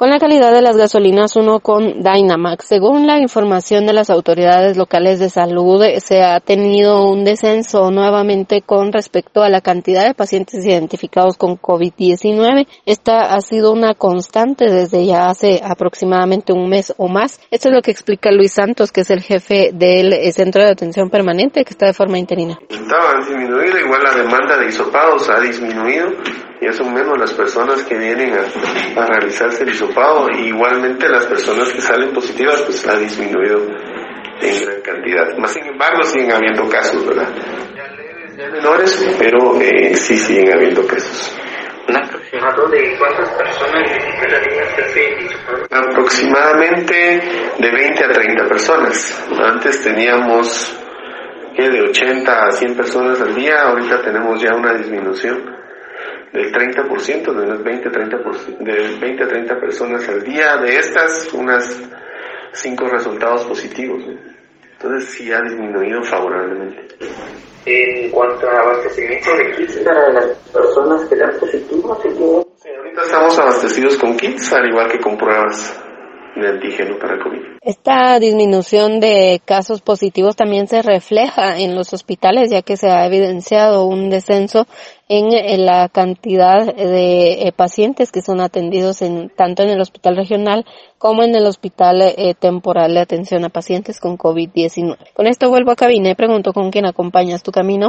con la calidad de las gasolinas uno con Dynamax. Según la información de las autoridades locales de salud, se ha tenido un descenso nuevamente con respecto a la cantidad de pacientes identificados con COVID-19. Esta ha sido una constante desde ya hace aproximadamente un mes o más. Esto es lo que explica Luis Santos, que es el jefe del Centro de Atención Permanente, que está de forma interina. Igual la demanda de ha disminuido ya son menos las personas que vienen a, realizarse el hisopado. igualmente las personas que salen positivas pues ha disminuido en gran cantidad. Más sin embargo siguen habiendo casos, ¿verdad? Ya leves, ya menores, pero eh, sí siguen habiendo casos. ¿Un aproximado de cuántas personas necesitarían hacerse el hisopado? Aproximadamente de 20 a 30 personas. Antes teníamos de 80 a 100 personas al día, ahorita tenemos ya una disminución del 30%, de unas 20, 30%, de 20 a 30 personas al día. De estas, unas 5 resultados positivos. Entonces sí ha disminuido favorablemente. En cuanto a abastecimiento de kits para las personas que dan positivos, sí, ahorita estamos abastecidos con kits, al igual que con pruebas Esta disminución de casos positivos también se refleja en los hospitales, ya que se ha evidenciado un descenso en la cantidad de eh, pacientes que son atendidos en, tanto en el hospital regional como en el hospital eh, temporal de atención a pacientes con COVID-19. Con esto vuelvo a cabina y pregunto con quién acompañas tu camino.